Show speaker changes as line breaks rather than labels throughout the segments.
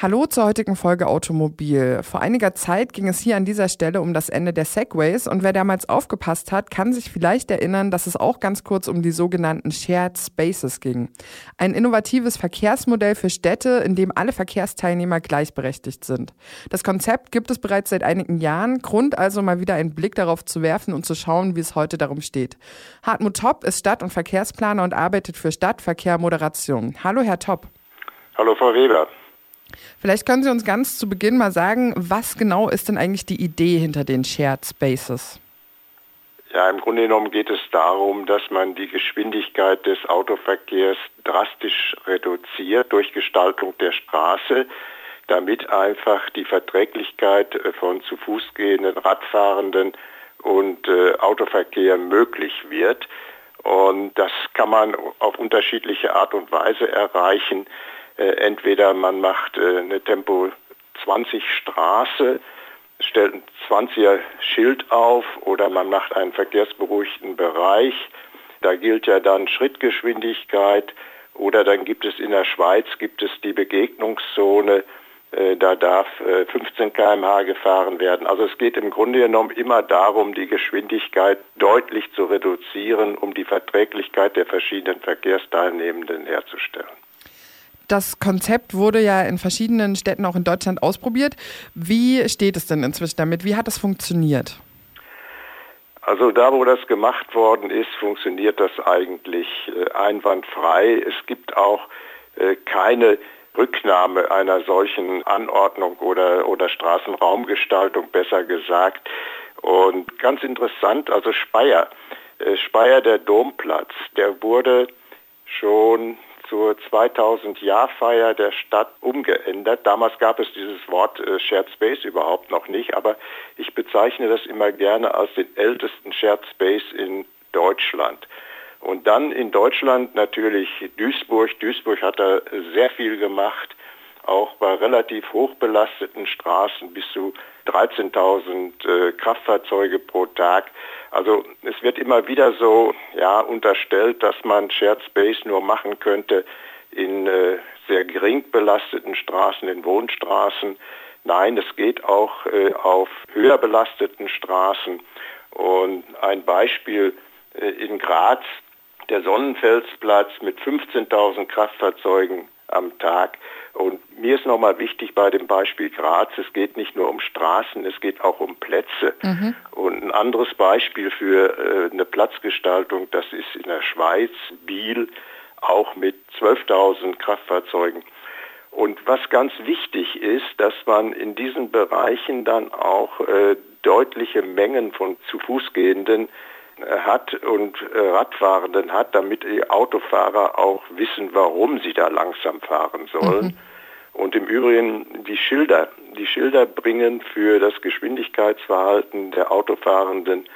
Hallo zur heutigen Folge Automobil. Vor einiger Zeit ging es hier an dieser Stelle um das Ende der Segways und wer damals aufgepasst hat, kann sich vielleicht erinnern, dass es auch ganz kurz um die sogenannten Shared Spaces ging. Ein innovatives Verkehrsmodell für Städte, in dem alle Verkehrsteilnehmer gleichberechtigt sind. Das Konzept gibt es bereits seit einigen Jahren, Grund also mal wieder einen Blick darauf zu werfen und zu schauen, wie es heute darum steht. Hartmut Topp ist Stadt- und Verkehrsplaner und arbeitet für Stadtverkehr Moderation. Hallo Herr Topp.
Hallo Frau Weber.
Vielleicht können Sie uns ganz zu Beginn mal sagen, was genau ist denn eigentlich die Idee hinter den Shared Spaces?
Ja, im Grunde genommen geht es darum, dass man die Geschwindigkeit des Autoverkehrs drastisch reduziert durch Gestaltung der Straße, damit einfach die Verträglichkeit von zu Fuß gehenden, Radfahrenden und äh, Autoverkehr möglich wird. Und das kann man auf unterschiedliche Art und Weise erreichen. Äh, entweder man macht äh, eine Tempo 20 Straße, stellt ein 20er Schild auf oder man macht einen verkehrsberuhigten Bereich. Da gilt ja dann Schrittgeschwindigkeit oder dann gibt es in der Schweiz gibt es die Begegnungszone, äh, da darf 15 km/h gefahren werden. Also es geht im Grunde genommen immer darum, die Geschwindigkeit deutlich zu reduzieren, um die Verträglichkeit der verschiedenen Verkehrsteilnehmenden herzustellen.
Das Konzept wurde ja in verschiedenen Städten auch in Deutschland ausprobiert. Wie steht es denn inzwischen damit? Wie hat das funktioniert?
Also da, wo das gemacht worden ist, funktioniert das eigentlich äh, einwandfrei. Es gibt auch äh, keine Rücknahme einer solchen Anordnung oder, oder Straßenraumgestaltung, besser gesagt. Und ganz interessant, also Speyer, äh, Speyer der Domplatz, der wurde schon zur 2000-Jahr-Feier der Stadt umgeändert. Damals gab es dieses Wort äh, Shared Space überhaupt noch nicht, aber ich bezeichne das immer gerne als den ältesten Shared Space in Deutschland. Und dann in Deutschland natürlich Duisburg. Duisburg hat da sehr viel gemacht, auch bei relativ hochbelasteten Straßen bis zu 13.000 äh, Kraftfahrzeuge pro Tag. Also es wird immer wieder so ja, unterstellt, dass man Shared Space nur machen könnte in äh, sehr gering belasteten Straßen, in Wohnstraßen. Nein, es geht auch äh, auf höher belasteten Straßen. Und ein Beispiel äh, in Graz, der Sonnenfelsplatz mit 15.000 Kraftfahrzeugen am Tag. Und mir ist nochmal wichtig bei dem Beispiel Graz, es geht nicht nur um Straßen, es geht auch um Plätze. Mhm. Und ein anderes Beispiel für äh, eine Platzgestaltung, das ist in der Schweiz, Biel, auch mit 12.000 Kraftfahrzeugen. Und was ganz wichtig ist, dass man in diesen Bereichen dann auch äh, deutliche Mengen von zu Fuß gehenden hat und äh, Radfahrenden hat, damit die Autofahrer auch wissen, warum sie da langsam fahren sollen. Mhm. Und im Übrigen die Schilder. Die Schilder bringen für das Geschwindigkeitsverhalten der Autofahrenden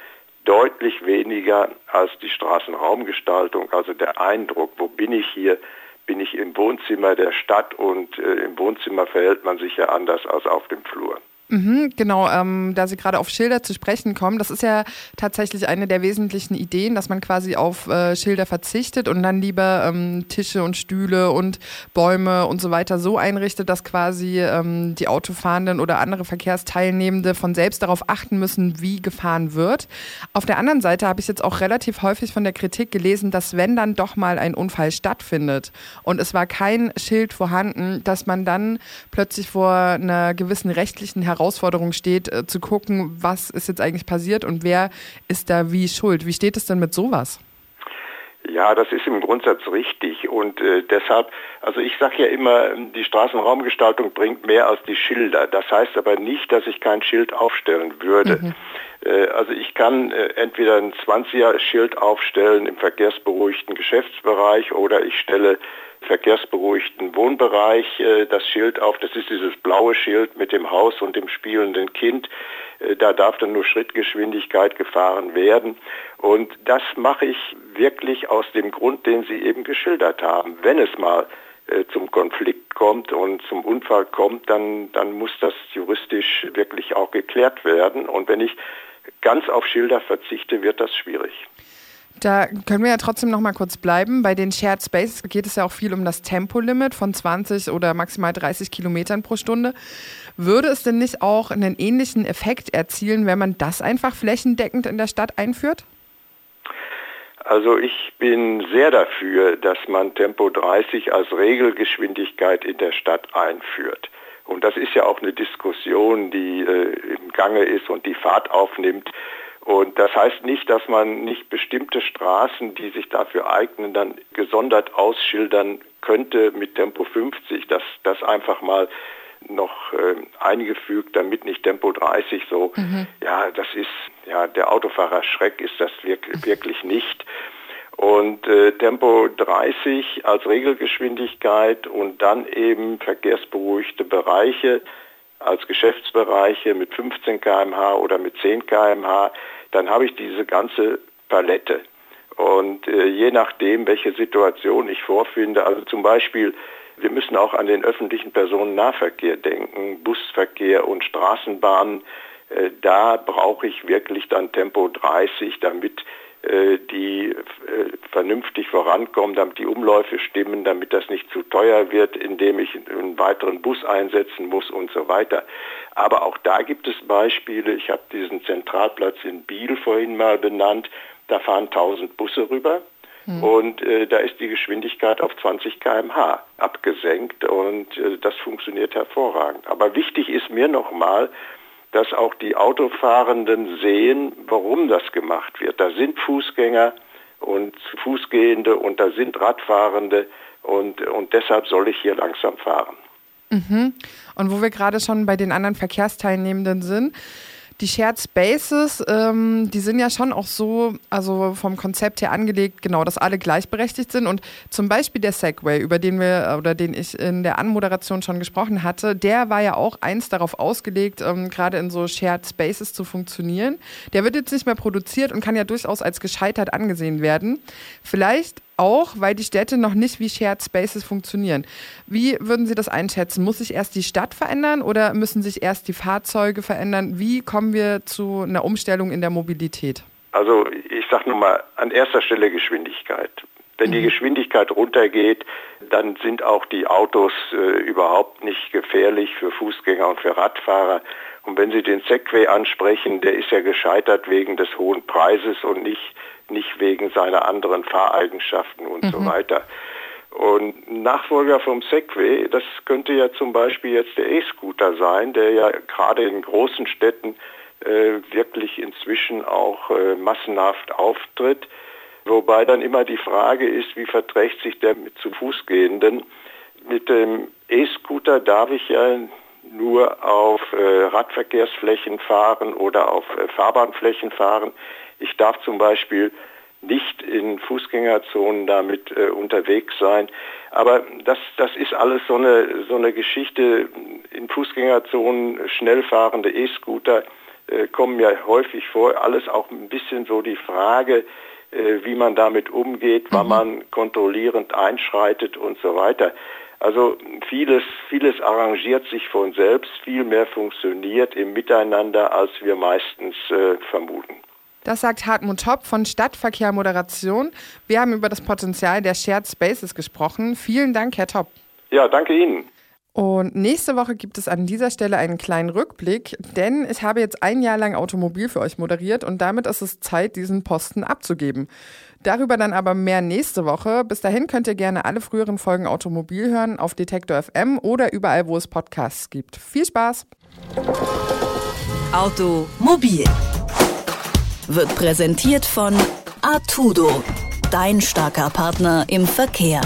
deutlich weniger als die Straßenraumgestaltung, also der Eindruck, wo bin ich hier, bin ich im Wohnzimmer der Stadt und äh, im Wohnzimmer verhält man sich ja anders als auf dem Flur.
Mhm, genau, ähm, da Sie gerade auf Schilder zu sprechen kommen, das ist ja tatsächlich eine der wesentlichen Ideen, dass man quasi auf äh, Schilder verzichtet und dann lieber ähm, Tische und Stühle und Bäume und so weiter so einrichtet, dass quasi ähm, die Autofahrenden oder andere Verkehrsteilnehmende von selbst darauf achten müssen, wie gefahren wird. Auf der anderen Seite habe ich jetzt auch relativ häufig von der Kritik gelesen, dass wenn dann doch mal ein Unfall stattfindet und es war kein Schild vorhanden, dass man dann plötzlich vor einer gewissen rechtlichen Herausforderung Herausforderung steht, äh, zu gucken, was ist jetzt eigentlich passiert und wer ist da wie schuld. Wie steht es denn mit sowas?
Ja, das ist im Grundsatz richtig und äh, deshalb, also ich sage ja immer, die Straßenraumgestaltung bringt mehr als die Schilder. Das heißt aber nicht, dass ich kein Schild aufstellen würde. Mhm. Äh, also ich kann äh, entweder ein 20er-Schild aufstellen im verkehrsberuhigten Geschäftsbereich oder ich stelle verkehrsberuhigten Wohnbereich äh, das Schild auf. Das ist dieses blaue Schild mit dem Haus und dem spielenden Kind. Da darf dann nur Schrittgeschwindigkeit gefahren werden. Und das mache ich wirklich aus dem Grund, den Sie eben geschildert haben. Wenn es mal zum Konflikt kommt und zum Unfall kommt, dann, dann muss das juristisch wirklich auch geklärt werden. Und wenn ich ganz auf Schilder verzichte, wird das schwierig.
Da können wir ja trotzdem noch mal kurz bleiben. Bei den Shared Spaces geht es ja auch viel um das Tempolimit von 20 oder maximal 30 Kilometern pro Stunde. Würde es denn nicht auch einen ähnlichen Effekt erzielen, wenn man das einfach flächendeckend in der Stadt einführt?
Also ich bin sehr dafür, dass man Tempo 30 als Regelgeschwindigkeit in der Stadt einführt. Und das ist ja auch eine Diskussion, die äh, im Gange ist und die Fahrt aufnimmt. Und das heißt nicht, dass man nicht bestimmte Straßen, die sich dafür eignen, dann gesondert ausschildern könnte mit Tempo 50, dass das einfach mal noch äh, eingefügt, damit nicht Tempo 30 so, mhm. ja, das ist, ja, der Autofahrer Schreck ist das wirklich, wirklich nicht. Und äh, Tempo 30 als Regelgeschwindigkeit und dann eben verkehrsberuhigte Bereiche als Geschäftsbereiche mit 15 km/h oder mit 10 km/h, dann habe ich diese ganze Palette. Und äh, je nachdem, welche Situation ich vorfinde, also zum Beispiel, wir müssen auch an den öffentlichen Personennahverkehr denken, Busverkehr und Straßenbahnen. Äh, da brauche ich wirklich dann Tempo 30, damit die äh, vernünftig vorankommen, damit die Umläufe stimmen, damit das nicht zu teuer wird, indem ich einen weiteren Bus einsetzen muss und so weiter. Aber auch da gibt es Beispiele. Ich habe diesen Zentralplatz in Biel vorhin mal benannt. Da fahren 1000 Busse rüber. Hm. Und äh, da ist die Geschwindigkeit auf 20 km/h abgesenkt und äh, das funktioniert hervorragend. Aber wichtig ist mir nochmal, dass auch die Autofahrenden sehen, warum das gemacht wird. Da sind Fußgänger und Fußgehende und da sind Radfahrende und, und deshalb soll ich hier langsam fahren.
Mhm. Und wo wir gerade schon bei den anderen Verkehrsteilnehmenden sind, die Shared Spaces, ähm, die sind ja schon auch so, also vom Konzept her angelegt, genau, dass alle gleichberechtigt sind. Und zum Beispiel der Segway, über den wir oder den ich in der Anmoderation schon gesprochen hatte, der war ja auch eins darauf ausgelegt, ähm, gerade in so Shared Spaces zu funktionieren. Der wird jetzt nicht mehr produziert und kann ja durchaus als gescheitert angesehen werden. Vielleicht auch, weil die Städte noch nicht wie Shared Spaces funktionieren. Wie würden Sie das einschätzen? Muss sich erst die Stadt verändern oder müssen sich erst die Fahrzeuge verändern? Wie kommen wir zu einer Umstellung in der Mobilität?
Also ich sage nochmal, an erster Stelle Geschwindigkeit. Wenn die mhm. Geschwindigkeit runtergeht, dann sind auch die Autos äh, überhaupt nicht gefährlich für Fußgänger und für Radfahrer. Und wenn Sie den Segway ansprechen, der ist ja gescheitert wegen des hohen Preises und nicht nicht wegen seiner anderen Fahreigenschaften und mhm. so weiter. Und Nachfolger vom Segway, das könnte ja zum Beispiel jetzt der E-Scooter sein, der ja gerade in großen Städten äh, wirklich inzwischen auch äh, massenhaft auftritt. Wobei dann immer die Frage ist, wie verträgt sich der mit zu Fuß gehenden? Mit dem E-Scooter darf ich ja nur auf äh, Radverkehrsflächen fahren oder auf äh, Fahrbahnflächen fahren. Ich darf zum Beispiel nicht in Fußgängerzonen damit äh, unterwegs sein. Aber das, das ist alles so eine, so eine Geschichte. In Fußgängerzonen schnell fahrende E-Scooter äh, kommen ja häufig vor. Alles auch ein bisschen so die Frage, äh, wie man damit umgeht, mhm. wann man kontrollierend einschreitet und so weiter. Also vieles, vieles arrangiert sich von selbst, viel mehr funktioniert im Miteinander, als wir meistens äh, vermuten.
Das sagt Hartmut Topp von Stadtverkehr Moderation. Wir haben über das Potenzial der Shared Spaces gesprochen. Vielen Dank, Herr Topp.
Ja, danke Ihnen.
Und nächste Woche gibt es an dieser Stelle einen kleinen Rückblick, denn ich habe jetzt ein Jahr lang Automobil für euch moderiert und damit ist es Zeit, diesen Posten abzugeben. Darüber dann aber mehr nächste Woche. Bis dahin könnt ihr gerne alle früheren Folgen Automobil hören auf Detektor FM oder überall, wo es Podcasts gibt. Viel Spaß!
Automobil wird präsentiert von Artudo, dein starker Partner im Verkehr.